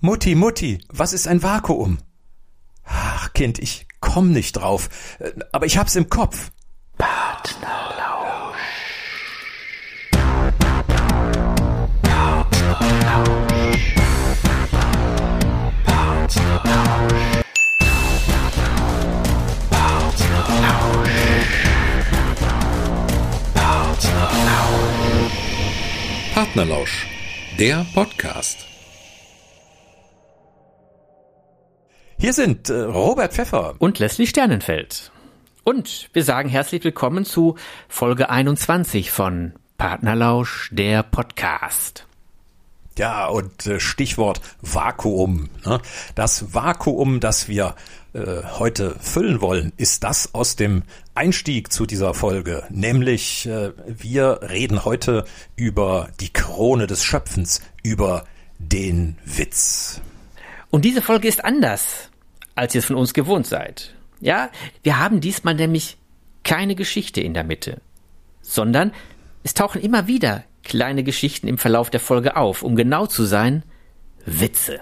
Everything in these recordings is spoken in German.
Mutti, Mutti, was ist ein Vakuum? Ach, Kind, ich komm nicht drauf, äh, aber ich hab's im Kopf. Partnerlausch. Partnerlausch. Partnerlausch. Partnerlausch. Partnerlausch. Partnerlausch, der Podcast. Hier sind äh, Robert Pfeffer und Leslie Sternenfeld. Und wir sagen herzlich willkommen zu Folge 21 von Partnerlausch, der Podcast. Ja, und äh, Stichwort Vakuum. Ne? Das Vakuum, das wir äh, heute füllen wollen, ist das aus dem Einstieg zu dieser Folge. Nämlich, äh, wir reden heute über die Krone des Schöpfens, über den Witz. Und diese Folge ist anders, als ihr es von uns gewohnt seid. Ja, wir haben diesmal nämlich keine Geschichte in der Mitte, sondern es tauchen immer wieder kleine Geschichten im Verlauf der Folge auf. Um genau zu sein, Witze.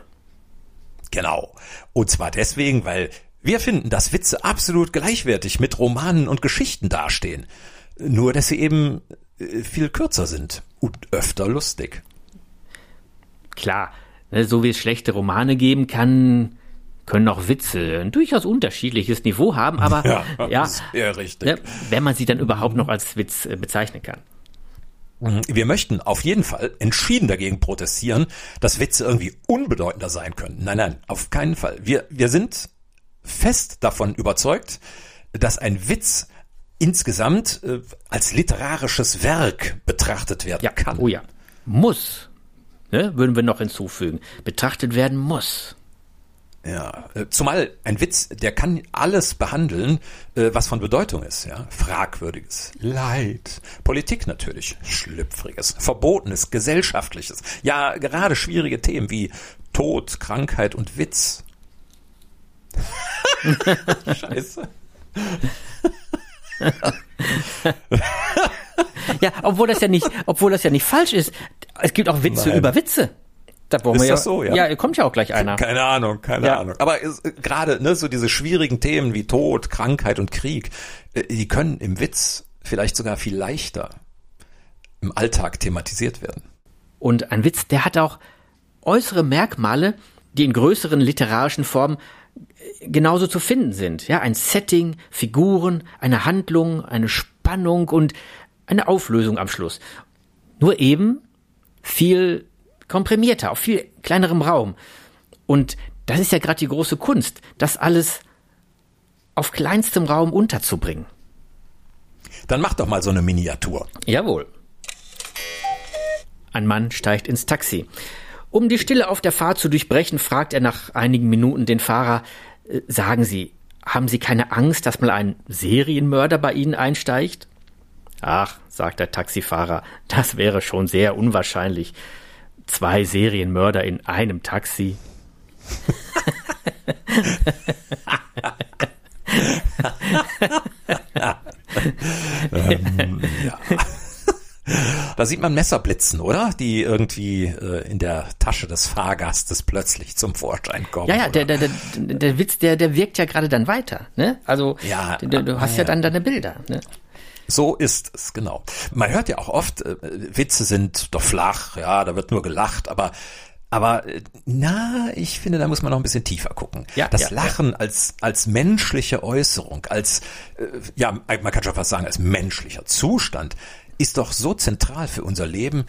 Genau. Und zwar deswegen, weil wir finden, dass Witze absolut gleichwertig mit Romanen und Geschichten dastehen. Nur, dass sie eben äh, viel kürzer sind und öfter lustig. Klar, so wie es schlechte Romane geben kann, können auch Witze ein durchaus unterschiedliches Niveau haben, aber ja, ja, ja richtig. Ne, wenn man sie dann überhaupt noch als Witz äh, bezeichnen kann. Mhm. Wir möchten auf jeden Fall entschieden dagegen protestieren, dass Witze irgendwie unbedeutender sein können. Nein, nein, auf keinen Fall. Wir, wir sind fest davon überzeugt, dass ein Witz insgesamt äh, als literarisches Werk betrachtet werden ja. kann. Oh ja. Muss ne, würden wir noch hinzufügen, betrachtet werden muss. Ja, äh, zumal ein Witz, der kann alles behandeln, äh, was von Bedeutung ist, ja. Fragwürdiges, Leid, Politik natürlich, Schlüpfriges, Verbotenes, Gesellschaftliches, ja, gerade schwierige Themen wie Tod, Krankheit und Witz. Scheiße. ja, obwohl das ja nicht, obwohl das ja nicht falsch ist. Es gibt auch Witze Nein. über Witze. Da ist wir das so, ja? Ja, kommt ja auch gleich einer. Keine Ahnung, keine ja. Ahnung. Aber gerade ne, so diese schwierigen Themen wie Tod, Krankheit und Krieg, äh, die können im Witz vielleicht sogar viel leichter im Alltag thematisiert werden. Und ein Witz, der hat auch äußere Merkmale, die in größeren literarischen Formen äh, genauso zu finden sind. Ja, ein Setting, Figuren, eine Handlung, eine Spannung und eine Auflösung am Schluss. Nur eben viel komprimierter, auf viel kleinerem Raum. Und das ist ja gerade die große Kunst, das alles auf kleinstem Raum unterzubringen. Dann mach doch mal so eine Miniatur. Jawohl. Ein Mann steigt ins Taxi. Um die Stille auf der Fahrt zu durchbrechen, fragt er nach einigen Minuten den Fahrer, äh, sagen Sie, haben Sie keine Angst, dass mal ein Serienmörder bei Ihnen einsteigt? Ach, sagt der Taxifahrer, das wäre schon sehr unwahrscheinlich. Zwei Serienmörder in einem Taxi. ähm, ja. Da sieht man Messer blitzen, oder? Die irgendwie äh, in der Tasche des Fahrgastes plötzlich zum Vorschein kommen. Ja, ja, der, der, der, der Witz, der, der wirkt ja gerade dann weiter. Ne? Also ja, du, du hast ja, ja dann deine Bilder. Ne? So ist es, genau. Man hört ja auch oft, äh, Witze sind doch flach, ja, da wird nur gelacht, aber aber äh, na, ich finde, da muss man noch ein bisschen tiefer gucken. Ja, das ja, Lachen ja. als als menschliche Äußerung, als äh, ja, man kann schon fast sagen, als menschlicher Zustand ist doch so zentral für unser Leben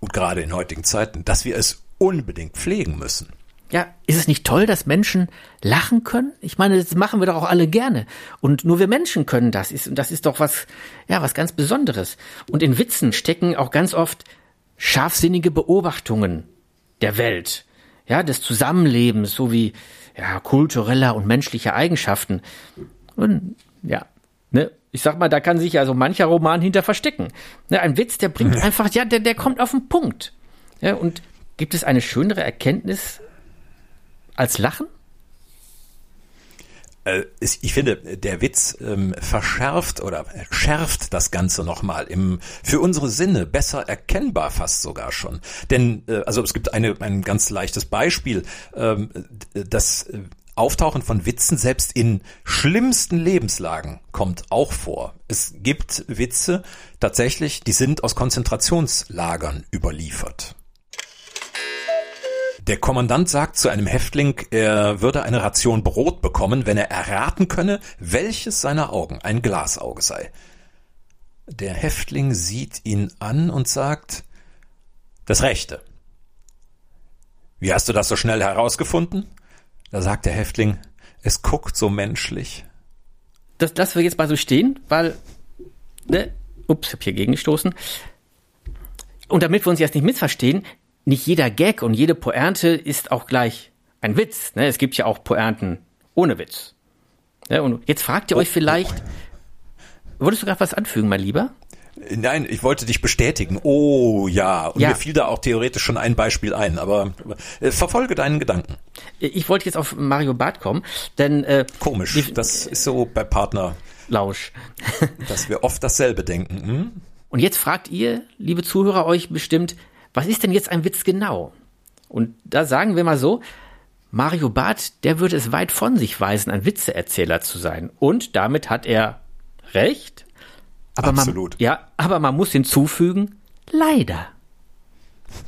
und gerade in heutigen Zeiten, dass wir es unbedingt pflegen müssen. Ja, ist es nicht toll, dass Menschen lachen können? Ich meine, das machen wir doch auch alle gerne. Und nur wir Menschen können das. Und das ist doch was, ja, was ganz Besonderes. Und in Witzen stecken auch ganz oft scharfsinnige Beobachtungen der Welt, ja, des Zusammenlebens sowie, ja, kultureller und menschlicher Eigenschaften. Und, ja, ne, ich sag mal, da kann sich ja so mancher Roman hinter verstecken. Ne, ein Witz, der bringt einfach, ja, der, der kommt auf den Punkt. Ja, und gibt es eine schönere Erkenntnis als Lachen? Äh, ich finde, der Witz ähm, verschärft oder schärft das Ganze nochmal im für unsere Sinne besser erkennbar fast sogar schon. Denn äh, also es gibt eine, ein ganz leichtes Beispiel, ähm, das Auftauchen von Witzen selbst in schlimmsten Lebenslagen kommt auch vor. Es gibt Witze tatsächlich, die sind aus Konzentrationslagern überliefert. Der Kommandant sagt zu einem Häftling, er würde eine Ration Brot bekommen, wenn er erraten könne, welches seiner Augen ein Glasauge sei. Der Häftling sieht ihn an und sagt, das Rechte. Wie hast du das so schnell herausgefunden? Da sagt der Häftling, es guckt so menschlich. Das lassen wir jetzt mal so stehen, weil, ne, ups, ich hab hier gegengestoßen. Und damit wir uns jetzt nicht missverstehen, nicht jeder Gag und jede Pointe ist auch gleich ein Witz. Ne? Es gibt ja auch Pointen ohne Witz. Ne? Und jetzt fragt ihr euch vielleicht, wolltest du gerade was anfügen, mein Lieber? Nein, ich wollte dich bestätigen. Oh ja, und ja. mir fiel da auch theoretisch schon ein Beispiel ein, aber äh, verfolge deinen Gedanken. Ich wollte jetzt auf Mario Barth kommen, denn äh, komisch. Die, das ist so bei Partner Lausch, dass wir oft dasselbe denken. Hm? Und jetzt fragt ihr, liebe Zuhörer, euch bestimmt, was ist denn jetzt ein Witz genau? Und da sagen wir mal so, Mario Barth, der würde es weit von sich weisen, ein Witzeerzähler zu sein. Und damit hat er recht. Aber Absolut. Man, ja, aber man muss hinzufügen, leider.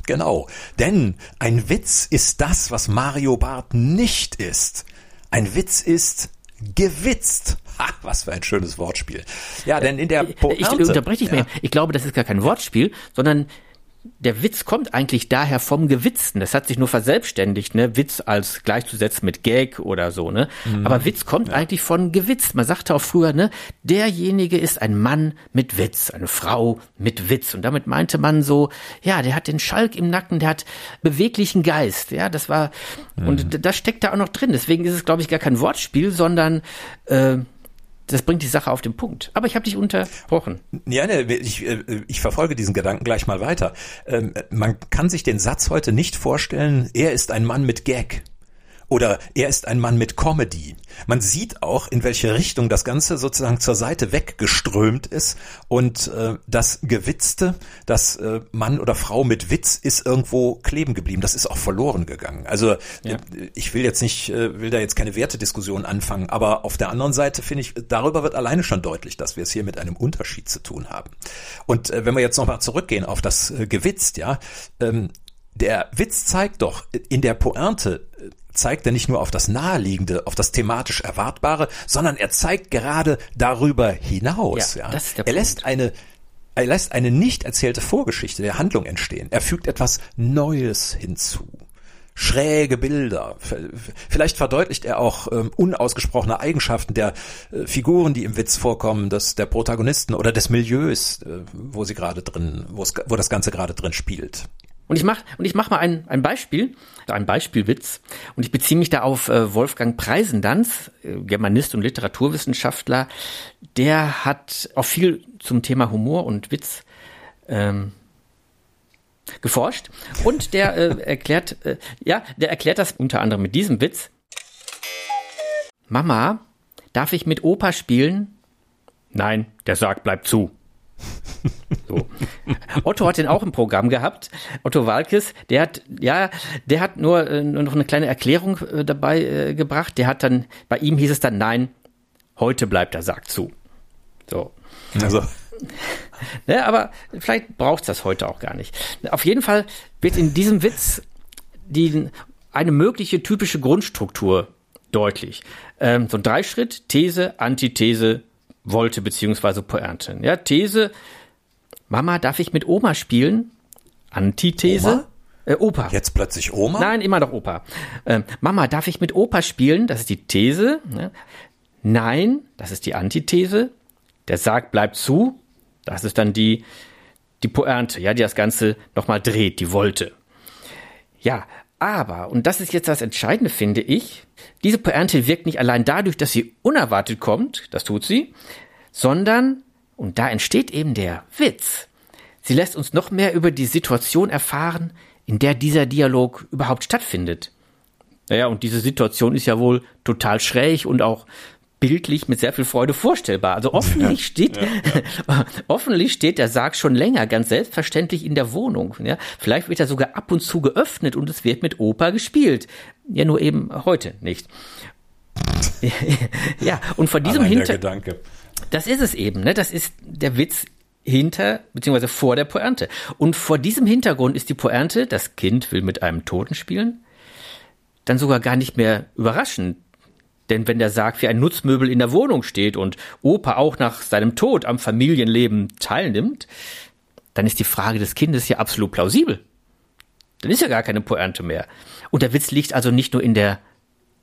Genau, denn ein Witz ist das, was Mario Barth nicht ist. Ein Witz ist gewitzt. Ha, was für ein schönes Wortspiel. Ja, denn in der Pointe, Ich unterbreche dich ja. mehr. Ich glaube, das ist gar kein Wortspiel, sondern der Witz kommt eigentlich daher vom Gewitzten. Das hat sich nur verselbstständigt, ne? Witz als gleichzusetzen mit Gag oder so, ne? Mhm. Aber Witz kommt ja. eigentlich von Gewitz. Man sagte auch früher, ne? Derjenige ist ein Mann mit Witz, eine Frau mit Witz. Und damit meinte man so, ja, der hat den Schalk im Nacken, der hat beweglichen Geist. Ja, das war, mhm. und das steckt da auch noch drin. Deswegen ist es, glaube ich, gar kein Wortspiel, sondern, äh, das bringt die Sache auf den Punkt. Aber ich habe dich unterbrochen. Ja, ne, ich, äh, ich verfolge diesen Gedanken gleich mal weiter. Ähm, man kann sich den Satz heute nicht vorstellen, er ist ein Mann mit Gag. Oder er ist ein Mann mit Comedy. Man sieht auch, in welche Richtung das Ganze sozusagen zur Seite weggeströmt ist und äh, das Gewitzte, das äh, Mann oder Frau mit Witz ist irgendwo kleben geblieben. Das ist auch verloren gegangen. Also ja. äh, ich will jetzt nicht, äh, will da jetzt keine Wertediskussion anfangen, aber auf der anderen Seite finde ich, darüber wird alleine schon deutlich, dass wir es hier mit einem Unterschied zu tun haben. Und äh, wenn wir jetzt nochmal zurückgehen auf das äh, Gewitzt, ja, ähm, der Witz zeigt doch in der Pointe äh, zeigt er nicht nur auf das Naheliegende, auf das thematisch Erwartbare, sondern er zeigt gerade darüber hinaus. Ja, ja. er lässt eine er lässt eine nicht erzählte Vorgeschichte der Handlung entstehen. Er fügt etwas Neues hinzu. Schräge Bilder. Vielleicht verdeutlicht er auch ähm, unausgesprochene Eigenschaften der äh, Figuren, die im Witz vorkommen, des, der Protagonisten oder des Milieus, äh, wo sie gerade drin, wo das Ganze gerade drin spielt. Und ich mach und ich mach mal ein, ein Beispiel, ein Beispielwitz. Und ich beziehe mich da auf äh, Wolfgang Preisendanz, äh, Germanist und Literaturwissenschaftler. Der hat auch viel zum Thema Humor und Witz ähm, geforscht. Und der äh, erklärt, äh, ja, der erklärt das unter anderem mit diesem Witz. Mama, darf ich mit Opa spielen? Nein, der Sarg bleibt zu. So. Otto hat den auch im Programm gehabt. Otto Walkes, der hat, ja, der hat nur, äh, nur noch eine kleine Erklärung äh, dabei äh, gebracht. Der hat dann, bei ihm hieß es dann, nein, heute bleibt der Sarg zu. So. Also. Ja, aber vielleicht braucht es das heute auch gar nicht. Auf jeden Fall wird in diesem Witz die, eine mögliche typische Grundstruktur deutlich. Ähm, so ein Dreischritt, These, Antithese, wollte beziehungsweise Pointe. Ja, These, Mama, darf ich mit Oma spielen? Antithese. Oma? Äh, Opa. Jetzt plötzlich Oma? Nein, immer noch Opa. Ähm, Mama, darf ich mit Opa spielen? Das ist die These. Ne? Nein, das ist die Antithese. Der Sarg bleibt zu. Das ist dann die, die Pointe, ja, die das Ganze nochmal dreht, die wollte. Ja, aber, und das ist jetzt das Entscheidende, finde ich, diese Pointe wirkt nicht allein dadurch, dass sie unerwartet kommt, das tut sie, sondern, und da entsteht eben der Witz, sie lässt uns noch mehr über die Situation erfahren, in der dieser Dialog überhaupt stattfindet. Naja, und diese Situation ist ja wohl total schräg und auch bildlich mit sehr viel Freude vorstellbar. Also offensichtlich steht, ja, ja. offensichtlich steht der Sarg schon länger ganz selbstverständlich in der Wohnung. Ja? Vielleicht wird er sogar ab und zu geöffnet und es wird mit Opa gespielt. Ja, nur eben heute nicht. ja, und vor diesem Hintergrund. Das ist es eben, ne? Das ist der Witz hinter beziehungsweise vor der Pointe. Und vor diesem Hintergrund ist die Pointe, das Kind will mit einem Toten spielen, dann sogar gar nicht mehr überraschend. Denn wenn der Sarg wie ein Nutzmöbel in der Wohnung steht und Opa auch nach seinem Tod am Familienleben teilnimmt, dann ist die Frage des Kindes ja absolut plausibel. Dann ist ja gar keine Pointe mehr. Und der Witz liegt also nicht nur in der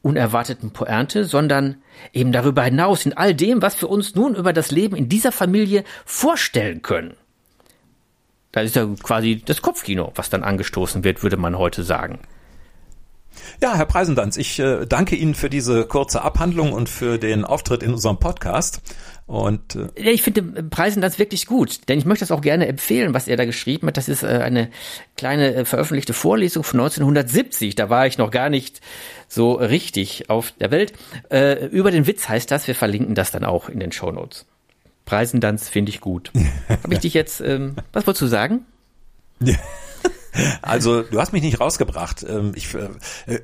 unerwarteten Pointe, sondern eben darüber hinaus in all dem, was wir uns nun über das Leben in dieser Familie vorstellen können. Da ist ja quasi das Kopfkino, was dann angestoßen wird, würde man heute sagen. Ja, Herr Preisendanz, ich äh, danke Ihnen für diese kurze Abhandlung und für den Auftritt in unserem Podcast. Und äh ich finde Preisendanz wirklich gut, denn ich möchte das auch gerne empfehlen, was er da geschrieben hat. Das ist äh, eine kleine äh, veröffentlichte Vorlesung von 1970. Da war ich noch gar nicht so richtig auf der Welt. Äh, über den Witz heißt das. Wir verlinken das dann auch in den Show Notes. Preisendanz finde ich gut. Habe ich dich jetzt, ähm, was wolltest du sagen? Ja. Also du hast mich nicht rausgebracht. Ähm, ich, äh,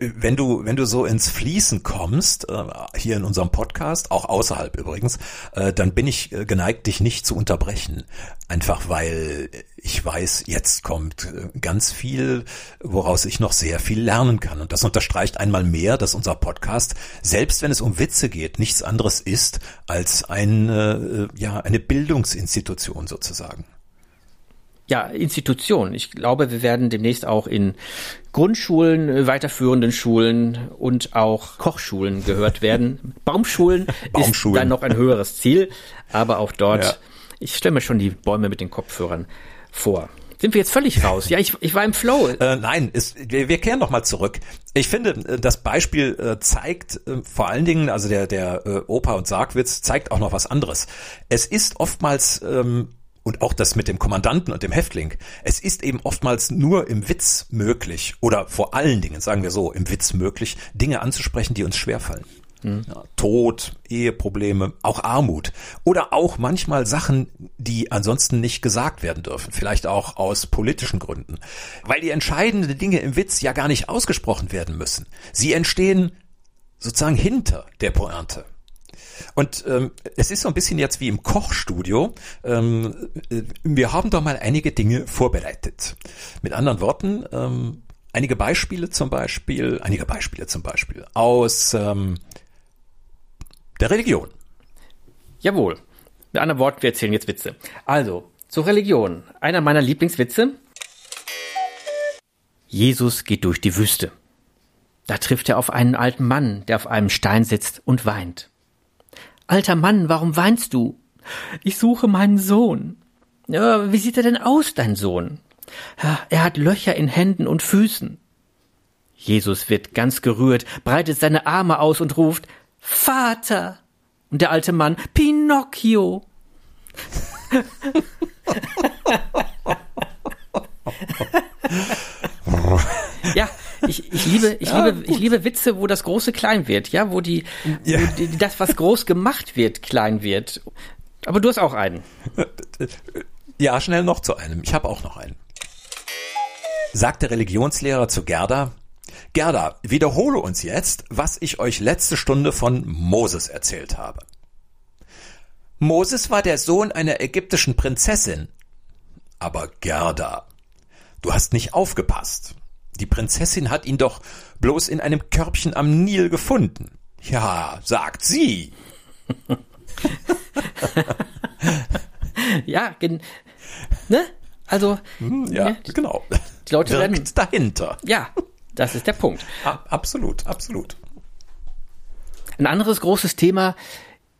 wenn du wenn du so ins Fließen kommst äh, hier in unserem Podcast, auch außerhalb übrigens, äh, dann bin ich geneigt, dich nicht zu unterbrechen. Einfach weil ich weiß, jetzt kommt ganz viel, woraus ich noch sehr viel lernen kann. Und das unterstreicht einmal mehr, dass unser Podcast, selbst wenn es um Witze geht, nichts anderes ist als ein, ja, eine Bildungsinstitution sozusagen ja, Institutionen. Ich glaube, wir werden demnächst auch in Grundschulen, äh, weiterführenden Schulen und auch Kochschulen gehört werden. Baumschulen, Baumschulen. ist dann noch ein höheres Ziel, aber auch dort, ja. ich stelle mir schon die Bäume mit den Kopfhörern vor. Sind wir jetzt völlig raus? Ja, ich, ich war im Flow. Äh, nein, ist, wir, wir kehren noch mal zurück. Ich finde, äh, das Beispiel äh, zeigt äh, vor allen Dingen, also der, der äh, Opa- und Sargwitz zeigt auch noch was anderes. Es ist oftmals ähm, und auch das mit dem Kommandanten und dem Häftling. Es ist eben oftmals nur im Witz möglich oder vor allen Dingen, sagen wir so, im Witz möglich, Dinge anzusprechen, die uns schwerfallen. Mhm. Ja, Tod, Eheprobleme, auch Armut oder auch manchmal Sachen, die ansonsten nicht gesagt werden dürfen, vielleicht auch aus politischen Gründen, weil die entscheidenden Dinge im Witz ja gar nicht ausgesprochen werden müssen. Sie entstehen sozusagen hinter der Pointe. Und ähm, es ist so ein bisschen jetzt wie im Kochstudio. Ähm, äh, wir haben da mal einige Dinge vorbereitet. Mit anderen Worten, ähm, einige Beispiele zum Beispiel, einige Beispiele zum Beispiel aus ähm, der Religion. Jawohl. Mit anderen Worten, wir erzählen jetzt Witze. Also, zur Religion. Einer meiner Lieblingswitze. Jesus geht durch die Wüste. Da trifft er auf einen alten Mann, der auf einem Stein sitzt und weint. Alter Mann, warum weinst du? Ich suche meinen Sohn. Ja, wie sieht er denn aus, dein Sohn? Ja, er hat Löcher in Händen und Füßen. Jesus wird ganz gerührt, breitet seine Arme aus und ruft Vater. Und der alte Mann Pinocchio. ja, ich, ich liebe, ich ja, liebe, ich liebe Witze, wo das Große klein wird, ja, wo die, ja. wo die, das, was groß gemacht wird, klein wird. Aber du hast auch einen. Ja, schnell noch zu einem. Ich habe auch noch einen. Sagt der Religionslehrer zu Gerda, Gerda, wiederhole uns jetzt, was ich euch letzte Stunde von Moses erzählt habe. Moses war der Sohn einer ägyptischen Prinzessin. Aber Gerda, du hast nicht aufgepasst. Die Prinzessin hat ihn doch bloß in einem Körbchen am Nil gefunden. Ja, sagt sie. ja, ne? Also, hm, ja, ne? genau. Die Leute Wirkt werden dahinter. Ja, das ist der Punkt. absolut, absolut. Ein anderes großes Thema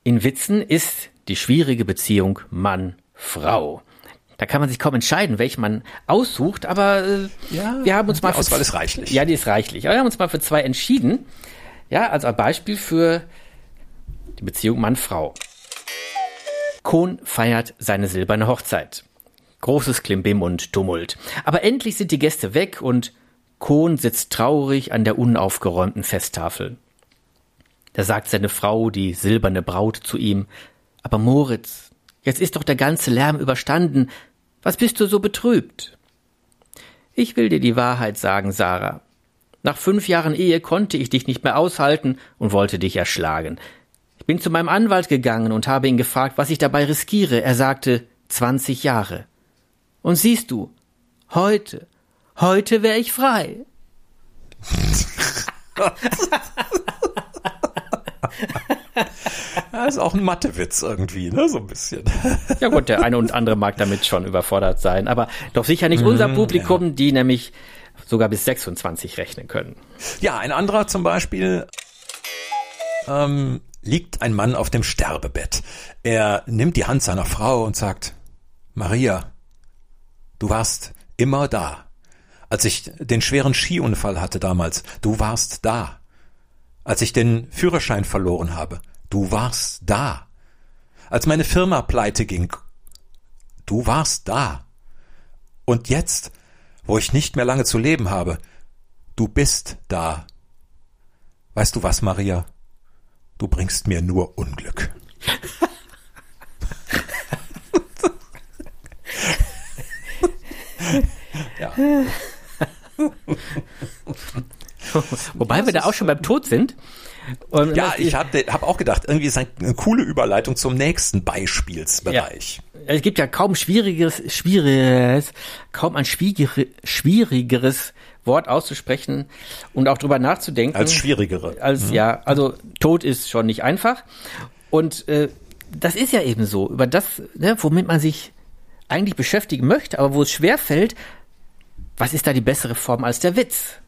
in Witzen ist die schwierige Beziehung Mann-Frau. Da kann man sich kaum entscheiden, welchen man aussucht, aber äh, ja, wir haben uns mal. Die Auswahl ist reichlich. Ja, die ist reichlich. Aber wir haben uns mal für zwei entschieden. Ja, also ein Beispiel für die Beziehung Mann-Frau. Kohn feiert seine silberne Hochzeit. Großes Klimbim und Tumult. Aber endlich sind die Gäste weg und Kohn sitzt traurig an der unaufgeräumten Festtafel. Da sagt seine Frau, die silberne Braut, zu ihm, aber Moritz, jetzt ist doch der ganze Lärm überstanden. Was bist du so betrübt? Ich will dir die Wahrheit sagen, Sarah. Nach fünf Jahren Ehe konnte ich dich nicht mehr aushalten und wollte dich erschlagen. Ich bin zu meinem Anwalt gegangen und habe ihn gefragt, was ich dabei riskiere. Er sagte, zwanzig Jahre. Und siehst du, heute, heute wäre ich frei. Das ist auch ein Mathewitz irgendwie, ne? So ein bisschen. Ja gut, der eine und andere mag damit schon überfordert sein, aber doch sicher nicht unser mhm, Publikum, ja. die nämlich sogar bis 26 rechnen können. Ja, ein anderer zum Beispiel ähm, liegt ein Mann auf dem Sterbebett. Er nimmt die Hand seiner Frau und sagt, Maria, du warst immer da. Als ich den schweren Skiunfall hatte damals, du warst da. Als ich den Führerschein verloren habe, du warst da. Als meine Firma pleite ging, du warst da. Und jetzt, wo ich nicht mehr lange zu leben habe, du bist da. Weißt du was, Maria? Du bringst mir nur Unglück. ja. Wobei wir da auch schon beim Tod sind. Und ja, ich habe hab auch gedacht, irgendwie ist eine coole Überleitung zum nächsten Beispielsbereich. Ja. Es gibt ja kaum schwierigeres, schwieriges, kaum ein schwierigeres Wort auszusprechen und auch drüber nachzudenken. Als schwierigere. Als mhm. ja, also Tod ist schon nicht einfach. Und äh, das ist ja eben so, über das, ne, womit man sich eigentlich beschäftigen möchte, aber wo es schwer fällt, was ist da die bessere Form als der Witz?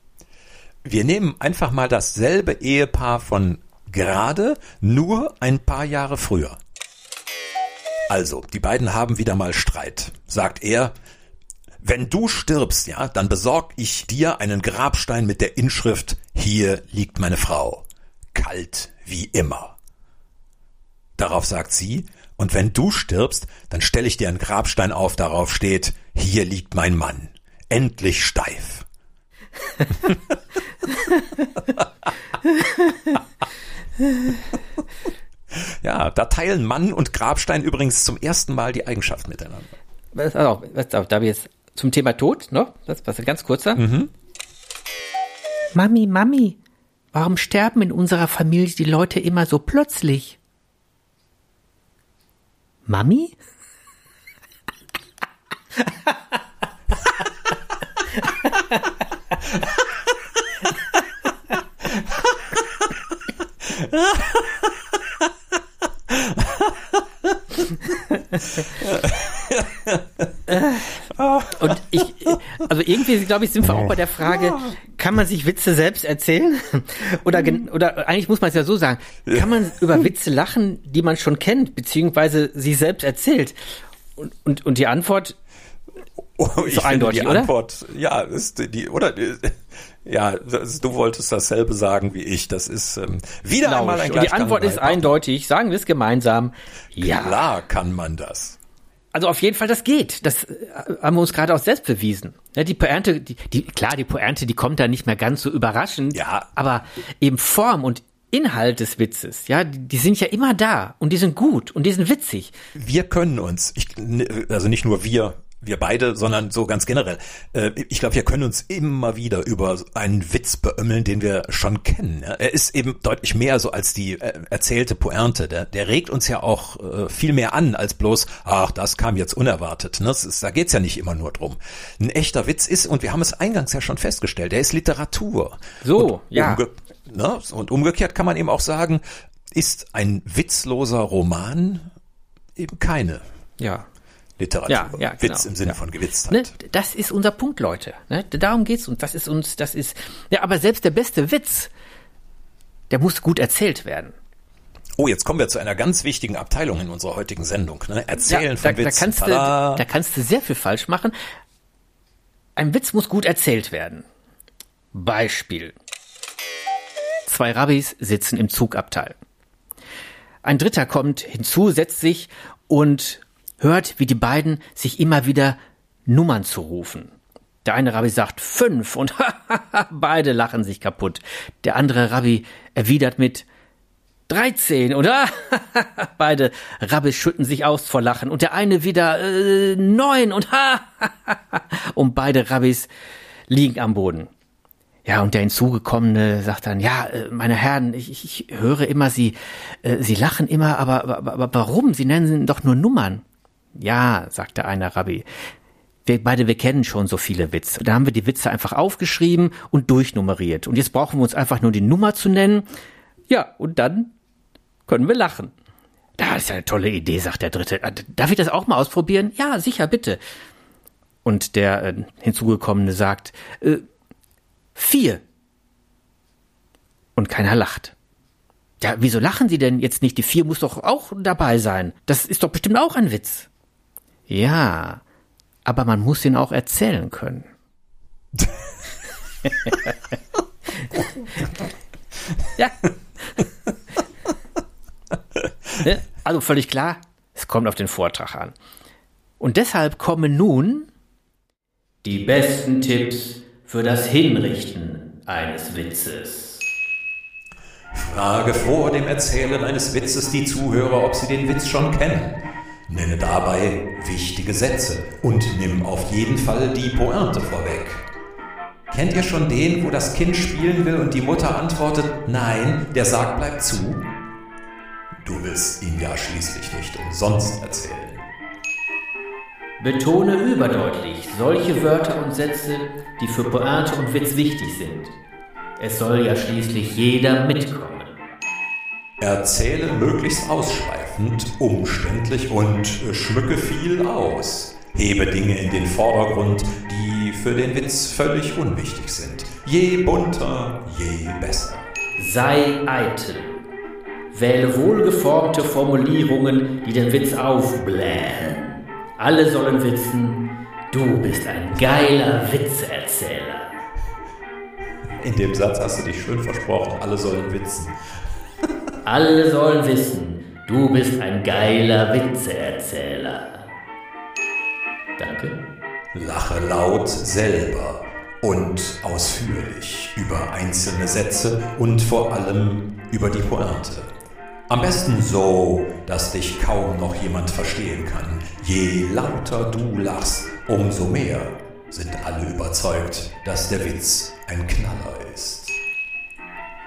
Wir nehmen einfach mal dasselbe Ehepaar von gerade, nur ein paar Jahre früher. Also, die beiden haben wieder mal Streit. Sagt er, wenn du stirbst, ja, dann besorg ich dir einen Grabstein mit der Inschrift Hier liegt meine Frau. Kalt wie immer. Darauf sagt sie, und wenn du stirbst, dann stelle ich dir einen Grabstein auf, darauf steht Hier liegt mein Mann. Endlich steif. Ja, da teilen Mann und Grabstein übrigens zum ersten Mal die Eigenschaften miteinander. Also, da wir jetzt zum Thema Tod, noch, das war ganz kurzer. Mhm. Mami, Mami, warum sterben in unserer Familie die Leute immer so plötzlich? Mami? Und ich, also irgendwie, glaube ich, sind wir auch bei der Frage, kann man sich Witze selbst erzählen? Oder, oder eigentlich muss man es ja so sagen, kann man über Witze lachen, die man schon kennt, beziehungsweise sie selbst erzählt? Und, und, und die Antwort oh, ist so eindeutig, die oder? Antwort, ja, ist die, oder? Ja, du wolltest dasselbe sagen wie ich. Das ist ähm, wieder genau. einmal ein Und Die Antwort ist eindeutig. Sagen wir es gemeinsam. Ja. Klar kann man das. Also auf jeden Fall, das geht. Das äh, haben wir uns gerade auch selbst bewiesen. Ja, die Pointe, die, die, klar, die Pointe, die kommt da nicht mehr ganz so überraschend. Ja. Aber eben Form und Inhalt des Witzes, ja, die, die sind ja immer da und die sind gut und die sind witzig. Wir können uns, ich, also nicht nur wir, wir beide, sondern so ganz generell. Äh, ich glaube, wir können uns immer wieder über einen Witz beömmeln, den wir schon kennen. Er ist eben deutlich mehr so als die äh, erzählte Pointe. Der, der regt uns ja auch äh, viel mehr an als bloß, ach, das kam jetzt unerwartet. Ne? Ist, da geht's ja nicht immer nur drum. Ein echter Witz ist, und wir haben es eingangs ja schon festgestellt, der ist Literatur. So, und ja. Umge ne? Und umgekehrt kann man eben auch sagen, ist ein witzloser Roman eben keine. Ja. Literatur. Ja, ja, genau. Witz im Sinne ja. von Gewitztheit. Ne, das ist unser Punkt, Leute. Ne, darum geht's uns. Das ist uns, das ist, ja, aber selbst der beste Witz, der muss gut erzählt werden. Oh, jetzt kommen wir zu einer ganz wichtigen Abteilung in unserer heutigen Sendung. Ne? Erzählen ja, von da, Witzen. Da kannst, du, da kannst du sehr viel falsch machen. Ein Witz muss gut erzählt werden. Beispiel. Zwei Rabbis sitzen im Zugabteil. Ein Dritter kommt hinzu, setzt sich und hört, wie die beiden sich immer wieder Nummern zurufen. Der eine Rabbi sagt fünf und beide lachen sich kaputt. Der andere Rabbi erwidert mit 13 oder? Beide Rabbis schütten sich aus vor Lachen und der eine wieder äh, 9 und und beide Rabbis liegen am Boden. Ja, und der hinzugekommene sagt dann, ja, äh, meine Herren, ich, ich höre immer, Sie, äh, Sie lachen immer, aber, aber, aber warum? Sie nennen doch nur Nummern. Ja, sagte einer Rabbi. Wir beide, wir kennen schon so viele Witze. Da haben wir die Witze einfach aufgeschrieben und durchnummeriert. Und jetzt brauchen wir uns einfach nur die Nummer zu nennen. Ja, und dann können wir lachen. Das ist ja eine tolle Idee, sagt der Dritte. Äh, darf ich das auch mal ausprobieren? Ja, sicher, bitte. Und der äh, Hinzugekommene sagt, äh, vier. Und keiner lacht. Ja, wieso lachen Sie denn jetzt nicht? Die vier muss doch auch dabei sein. Das ist doch bestimmt auch ein Witz. Ja, aber man muss ihn auch erzählen können. ja. Ne? Also völlig klar, es kommt auf den Vortrag an. Und deshalb kommen nun die besten Tipps für das Hinrichten eines Witzes. Frage vor dem Erzählen eines Witzes die Zuhörer, ob sie den Witz schon kennen. Nenne dabei wichtige Sätze und nimm auf jeden Fall die Pointe vorweg. Kennt ihr schon den, wo das Kind spielen will und die Mutter antwortet, nein, der Sarg bleibt zu? Du willst ihn ja schließlich nicht umsonst erzählen. Betone überdeutlich solche Wörter und Sätze, die für Pointe und Witz wichtig sind. Es soll ja schließlich jeder mitkommen. Erzähle möglichst ausschweifend, umständlich und schmücke viel aus. Hebe Dinge in den Vordergrund, die für den Witz völlig unwichtig sind. Je bunter, je besser. Sei eitel. Wähle wohlgeformte Formulierungen, die den Witz aufblähen. Alle sollen wissen, du bist ein geiler Witzeerzähler. In dem Satz hast du dich schön versprochen, alle sollen witzen. Alle sollen wissen, du bist ein geiler Witzeerzähler. Danke. Lache laut selber und ausführlich über einzelne Sätze und vor allem über die Pointe. Am besten so, dass dich kaum noch jemand verstehen kann. Je lauter du lachst, umso mehr sind alle überzeugt, dass der Witz ein Knaller ist.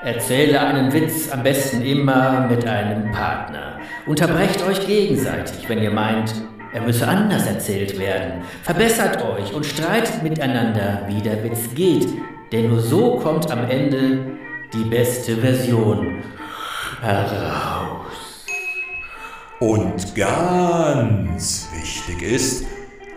Erzähle einen Witz am besten immer mit einem Partner. Unterbrecht euch gegenseitig, wenn ihr meint, er müsse anders erzählt werden. Verbessert euch und streitet miteinander, wie der Witz geht. Denn nur so kommt am Ende die beste Version heraus. Und ganz wichtig ist,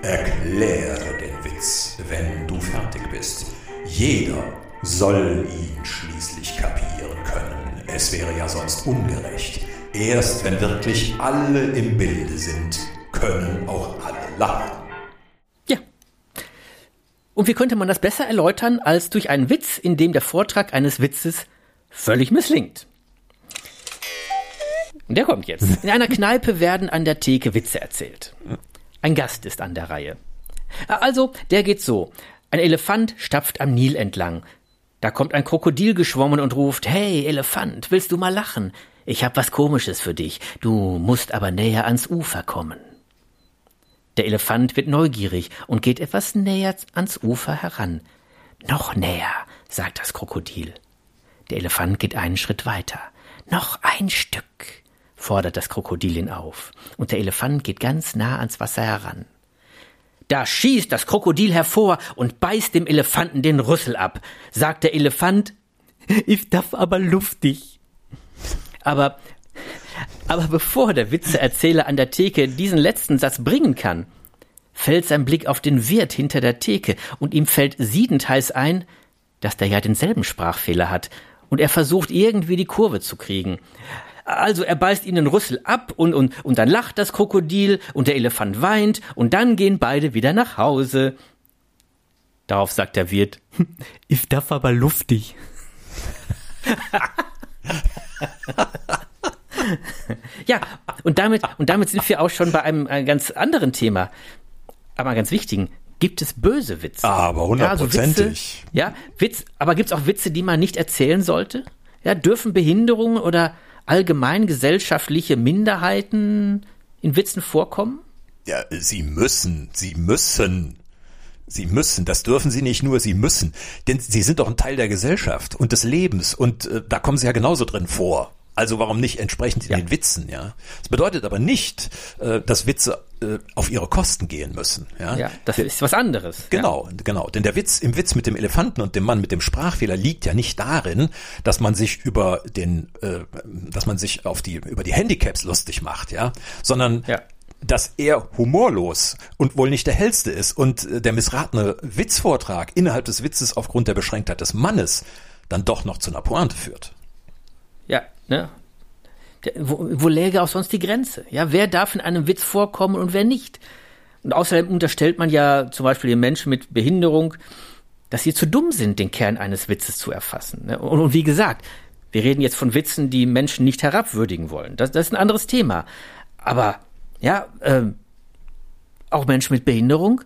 erkläre den Witz, wenn du fertig bist. Jeder soll ihn schließlich kapieren können. Es wäre ja sonst ungerecht. Erst wenn wirklich alle im Bilde sind, können auch alle lachen. Ja. Und wie könnte man das besser erläutern als durch einen Witz, in dem der Vortrag eines Witzes völlig misslingt? Der kommt jetzt. In einer Kneipe werden an der Theke Witze erzählt. Ein Gast ist an der Reihe. Also, der geht so. Ein Elefant stapft am Nil entlang. Da kommt ein Krokodil geschwommen und ruft, Hey, Elefant, willst du mal lachen? Ich hab was Komisches für dich. Du musst aber näher ans Ufer kommen. Der Elefant wird neugierig und geht etwas näher ans Ufer heran. Noch näher, sagt das Krokodil. Der Elefant geht einen Schritt weiter. Noch ein Stück fordert das Krokodil ihn auf, und der Elefant geht ganz nah ans Wasser heran. Da schießt das Krokodil hervor und beißt dem Elefanten den Rüssel ab. Sagt der Elefant, ich darf aber luftig. Aber, aber bevor der Witzeerzähler an der Theke diesen letzten Satz bringen kann, fällt sein Blick auf den Wirt hinter der Theke und ihm fällt siedendheiß ein, dass der ja denselben Sprachfehler hat und er versucht irgendwie die Kurve zu kriegen. Also er beißt ihnen Rüssel ab und, und, und dann lacht das Krokodil und der Elefant weint und dann gehen beide wieder nach Hause. Darauf sagt der Wirt, ich darf aber luftig. ja, und damit, und damit sind wir auch schon bei einem, einem ganz anderen Thema, aber ganz wichtigen. gibt es böse Witze. Aber hundertprozentig. Ja, also ja, Witz, aber gibt es auch Witze, die man nicht erzählen sollte? Ja, dürfen Behinderungen oder allgemein gesellschaftliche Minderheiten in Witzen vorkommen? Ja, sie müssen, sie müssen. Sie müssen, das dürfen sie nicht nur, sie müssen. Denn sie sind doch ein Teil der Gesellschaft und des Lebens und äh, da kommen sie ja genauso drin vor. Also warum nicht entsprechend in ja. den Witzen, ja? Das bedeutet aber nicht, äh, dass Witze äh, auf ihre Kosten gehen müssen, ja? Ja, das ist was anderes. Genau, ja. genau. Denn der Witz, im Witz mit dem Elefanten und dem Mann mit dem Sprachfehler liegt ja nicht darin, dass man sich über den, äh, dass man sich auf die, über die Handicaps lustig macht, ja? Sondern ja dass er humorlos und wohl nicht der hellste ist und äh, der missratene Witzvortrag innerhalb des Witzes aufgrund der Beschränktheit des Mannes dann doch noch zu einer Pointe führt. Ja, ne? Wo, wo läge auch sonst die Grenze? Ja, wer darf in einem Witz vorkommen und wer nicht? Und außerdem unterstellt man ja zum Beispiel den Menschen mit Behinderung, dass sie zu dumm sind, den Kern eines Witzes zu erfassen. Ne? Und, und wie gesagt, wir reden jetzt von Witzen, die Menschen nicht herabwürdigen wollen. Das, das ist ein anderes Thema. Aber ja, ähm, auch Menschen mit Behinderung,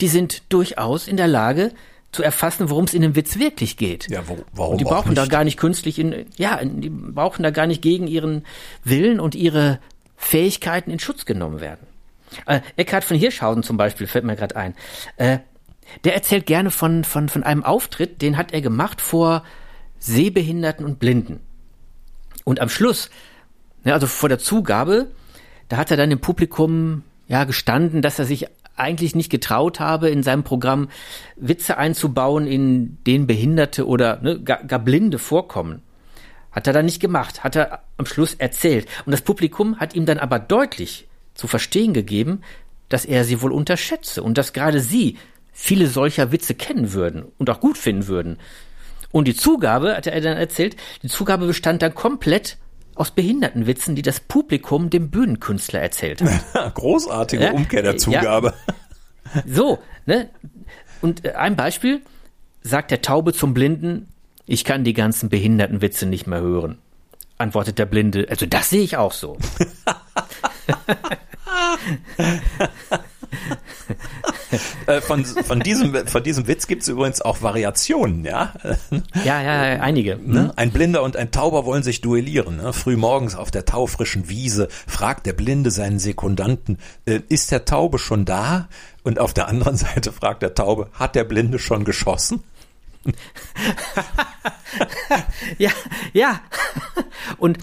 die sind durchaus in der Lage, zu erfassen, worum es in dem Witz wirklich geht. Ja, wo, warum und die brauchen da gar nicht künstlich in, ja, die brauchen da gar nicht gegen ihren Willen und ihre Fähigkeiten in Schutz genommen werden. Äh, Eckhard von Hirschhausen zum Beispiel fällt mir gerade ein. Äh, der erzählt gerne von, von, von einem Auftritt, den hat er gemacht vor Sehbehinderten und Blinden. Und am Schluss, ne, also vor der Zugabe, da hat er dann im Publikum ja gestanden, dass er sich eigentlich nicht getraut habe, in seinem Programm Witze einzubauen, in denen Behinderte oder ne, gar, gar Blinde vorkommen. Hat er dann nicht gemacht, hat er am Schluss erzählt. Und das Publikum hat ihm dann aber deutlich zu verstehen gegeben, dass er sie wohl unterschätze und dass gerade sie viele solcher Witze kennen würden und auch gut finden würden. Und die Zugabe, hat er dann erzählt, die Zugabe bestand dann komplett aus Behindertenwitzen, die das Publikum dem Bühnenkünstler erzählt hat. Großartige ja, Umkehr der Zugabe. Ja. So, ne? Und äh, ein Beispiel sagt der Taube zum Blinden, ich kann die ganzen Behindertenwitze nicht mehr hören. Antwortet der Blinde, also das sehe ich auch so. Äh, von, von, diesem, von diesem Witz gibt es übrigens auch Variationen, ja? Ja, ja, einige. Ne? Mhm. Ein Blinder und ein Tauber wollen sich duellieren. Ne? Frühmorgens auf der taufrischen Wiese fragt der Blinde seinen Sekundanten, äh, ist der Taube schon da? Und auf der anderen Seite fragt der Taube, hat der Blinde schon geschossen? ja, ja. Und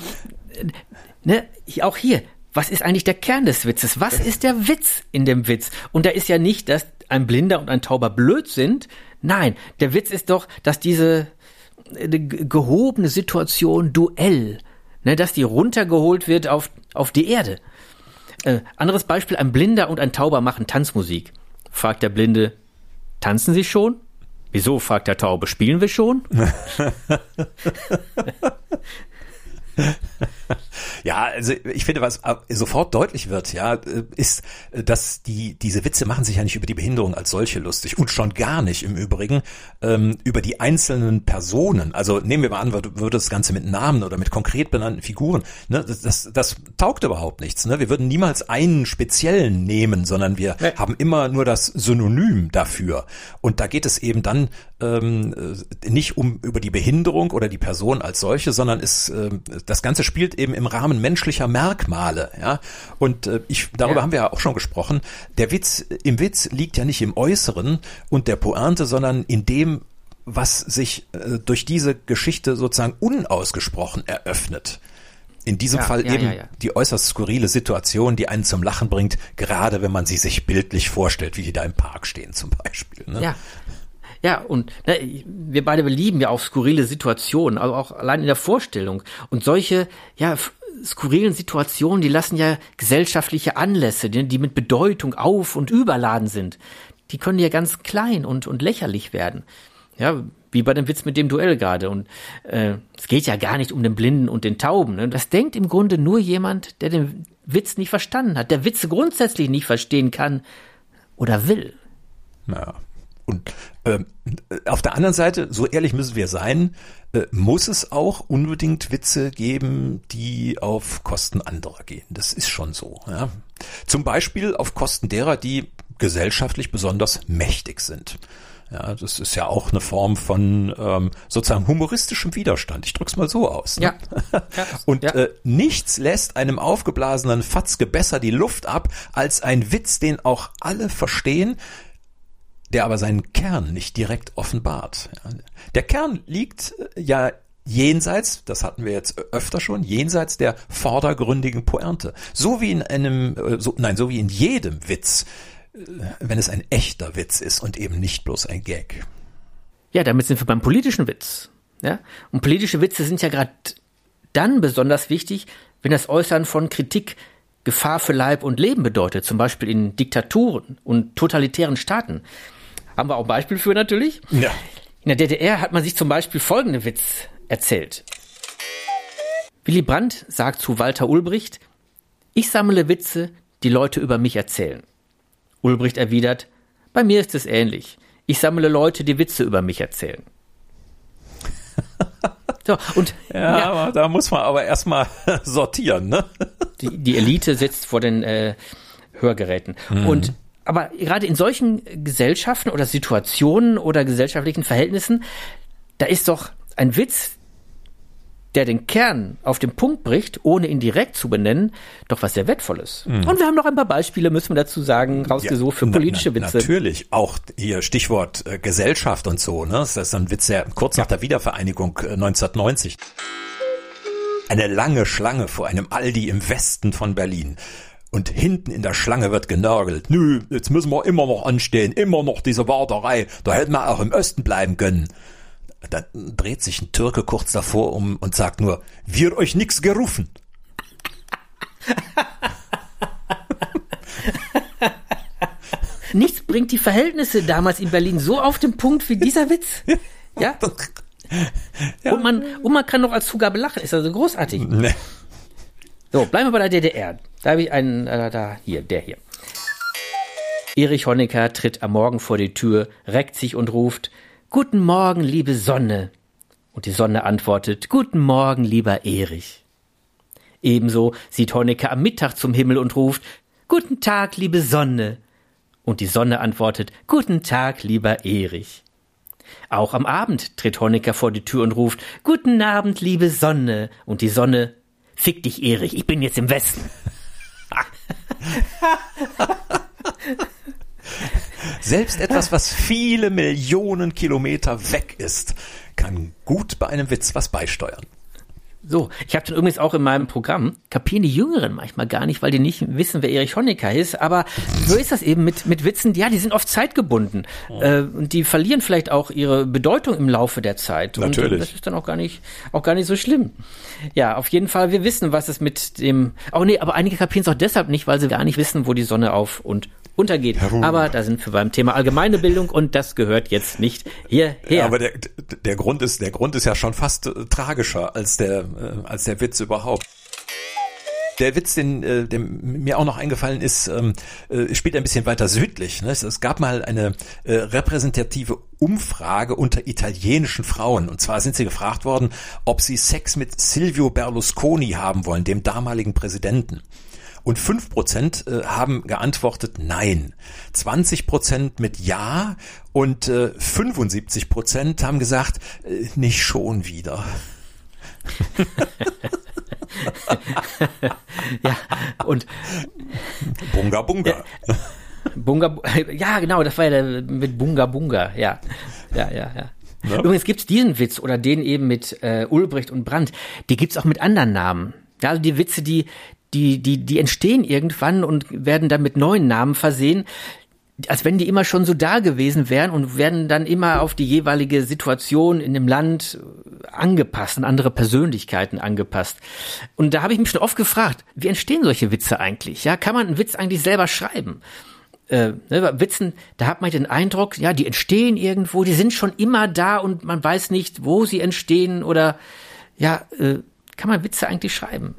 ne, auch hier, was ist eigentlich der Kern des Witzes? Was ist der Witz in dem Witz? Und da ist ja nicht, dass ein Blinder und ein Tauber blöd sind. Nein, der Witz ist doch, dass diese äh, gehobene Situation Duell, ne, dass die runtergeholt wird auf, auf die Erde. Äh, anderes Beispiel, ein Blinder und ein Tauber machen Tanzmusik. Fragt der Blinde, tanzen Sie schon? Wieso, fragt der Taube, spielen wir schon? ja, also ich finde, was sofort deutlich wird, ja, ist, dass die diese Witze machen sich ja nicht über die Behinderung als solche lustig und schon gar nicht im Übrigen ähm, über die einzelnen Personen. Also nehmen wir mal an, würde das Ganze mit Namen oder mit konkret benannten Figuren, ne, das, das, das taugt überhaupt nichts. Ne? Wir würden niemals einen speziellen nehmen, sondern wir nee. haben immer nur das Synonym dafür. Und da geht es eben dann ähm, nicht um über die Behinderung oder die Person als solche, sondern ist äh, das Ganze spielt eben im Rahmen menschlicher Merkmale, ja. Und äh, ich darüber ja. haben wir ja auch schon gesprochen. Der Witz im Witz liegt ja nicht im Äußeren und der Pointe, sondern in dem, was sich äh, durch diese Geschichte sozusagen unausgesprochen eröffnet. In diesem ja, Fall ja, eben ja, die äußerst skurrile Situation, die einen zum Lachen bringt, gerade wenn man sie sich bildlich vorstellt, wie die da im Park stehen zum Beispiel. Ne? Ja, ja, und ne, wir beide lieben ja auch skurrile Situationen, also auch allein in der Vorstellung. Und solche, ja, skurrilen Situationen, die lassen ja gesellschaftliche Anlässe, die, die mit Bedeutung auf und überladen sind, die können ja ganz klein und, und lächerlich werden. Ja, wie bei dem Witz mit dem Duell gerade. Und äh, es geht ja gar nicht um den Blinden und den Tauben. Ne? Das denkt im Grunde nur jemand, der den Witz nicht verstanden hat, der Witze grundsätzlich nicht verstehen kann oder will. Ja, Und äh, auf der anderen Seite, so ehrlich müssen wir sein, äh, muss es auch unbedingt Witze geben, die auf Kosten anderer gehen. Das ist schon so. Ja. Zum Beispiel auf Kosten derer, die gesellschaftlich besonders mächtig sind. Ja, das ist ja auch eine Form von ähm, sozusagen humoristischem Widerstand. Ich drück's mal so aus. Ne? Ja. ja. Und ja. Äh, nichts lässt einem aufgeblasenen Fatzke besser die Luft ab als ein Witz, den auch alle verstehen, der aber seinen Kern nicht direkt offenbart. Der Kern liegt äh, ja jenseits, das hatten wir jetzt öfter schon, jenseits der vordergründigen Pointe. So wie in einem, äh, so, nein, so wie in jedem Witz wenn es ein echter Witz ist und eben nicht bloß ein Gag. Ja, damit sind wir beim politischen Witz. Ja? Und politische Witze sind ja gerade dann besonders wichtig, wenn das Äußern von Kritik Gefahr für Leib und Leben bedeutet, zum Beispiel in Diktaturen und totalitären Staaten. Haben wir auch ein Beispiel für natürlich. Ja. In der DDR hat man sich zum Beispiel folgende Witz erzählt. Willy Brandt sagt zu Walter Ulbricht, ich sammle Witze, die Leute über mich erzählen. Ulbricht erwidert, bei mir ist es ähnlich. Ich sammle Leute, die Witze über mich erzählen. So, und ja, ja. Aber da muss man aber erstmal sortieren, ne? Die, die Elite sitzt vor den äh, Hörgeräten. Mhm. Und aber gerade in solchen Gesellschaften oder Situationen oder gesellschaftlichen Verhältnissen, da ist doch ein Witz, der den Kern auf den Punkt bricht, ohne ihn direkt zu benennen, doch was sehr Wertvolles. Mhm. Und wir haben noch ein paar Beispiele, müssen wir dazu sagen, rausgesucht ja, für politische na, na, Witze. Natürlich, auch hier Stichwort äh, Gesellschaft und so, ne? Das ist ein Witz, der kurz nach der Wiedervereinigung äh, 1990. Eine lange Schlange vor einem Aldi im Westen von Berlin. Und hinten in der Schlange wird genörgelt. Nö, jetzt müssen wir immer noch anstehen, immer noch diese Warterei. Da hätten wir auch im Osten bleiben können. Da dreht sich ein Türke kurz davor um und sagt nur, wir euch nix gerufen. Nichts bringt die Verhältnisse damals in Berlin so auf den Punkt wie dieser Witz. Ja? ja. Und, man, und man kann noch als Zugabe lachen, ist also großartig. Nee. So, bleiben wir bei der DDR. Da habe ich einen, äh, da, hier, der hier. Erich Honecker tritt am Morgen vor die Tür, reckt sich und ruft, Guten Morgen, liebe Sonne. Und die Sonne antwortet, Guten Morgen, lieber Erich. Ebenso sieht Honecker am Mittag zum Himmel und ruft, Guten Tag, liebe Sonne. Und die Sonne antwortet, Guten Tag, lieber Erich. Auch am Abend tritt Honecker vor die Tür und ruft, Guten Abend, liebe Sonne. Und die Sonne, Fick dich, Erich, ich bin jetzt im Westen. Selbst etwas, was viele Millionen Kilometer weg ist, kann gut bei einem Witz was beisteuern. So, ich habe dann übrigens auch in meinem Programm, kapieren die Jüngeren manchmal gar nicht, weil die nicht wissen, wer Erich Honecker ist, aber so ist das eben mit, mit Witzen, ja, die sind oft zeitgebunden oh. äh, und die verlieren vielleicht auch ihre Bedeutung im Laufe der Zeit. Natürlich. Und das ist dann auch gar nicht, auch gar nicht so schlimm. Ja, auf jeden Fall, wir wissen, was es mit dem, oh nee, aber einige kapieren es auch deshalb nicht, weil sie gar nicht wissen, wo die Sonne auf und untergeht. Aber da sind wir beim Thema allgemeine Bildung und das gehört jetzt nicht hierher. Aber der, der Grund ist, der Grund ist ja schon fast äh, tragischer als der, äh, als der Witz überhaupt. Der Witz, den, äh, der mir auch noch eingefallen ist, ähm, äh, spielt ein bisschen weiter südlich. Ne? Es, es gab mal eine äh, repräsentative Umfrage unter italienischen Frauen. Und zwar sind sie gefragt worden, ob sie Sex mit Silvio Berlusconi haben wollen, dem damaligen Präsidenten. Und fünf Prozent äh, haben geantwortet Nein. 20 Prozent mit Ja und äh, 75 Prozent haben gesagt, äh, nicht schon wieder. ja, und Bunga Bunga. Bunga, ja, genau, das war ja mit Bunga Bunga, ja. Ja, ja, ja. ja. Übrigens gibt's diesen Witz oder den eben mit äh, Ulbricht und Brandt, die gibt's auch mit anderen Namen. Ja, also die Witze, die, die, die, die entstehen irgendwann und werden dann mit neuen Namen versehen, als wenn die immer schon so da gewesen wären und werden dann immer auf die jeweilige Situation in dem Land angepasst, an andere Persönlichkeiten angepasst. Und da habe ich mich schon oft gefragt, wie entstehen solche Witze eigentlich? Ja, kann man einen Witz eigentlich selber schreiben? Äh, ne, Witzen, da hat man den Eindruck, ja, die entstehen irgendwo, die sind schon immer da und man weiß nicht, wo sie entstehen oder ja, äh, kann man Witze eigentlich schreiben?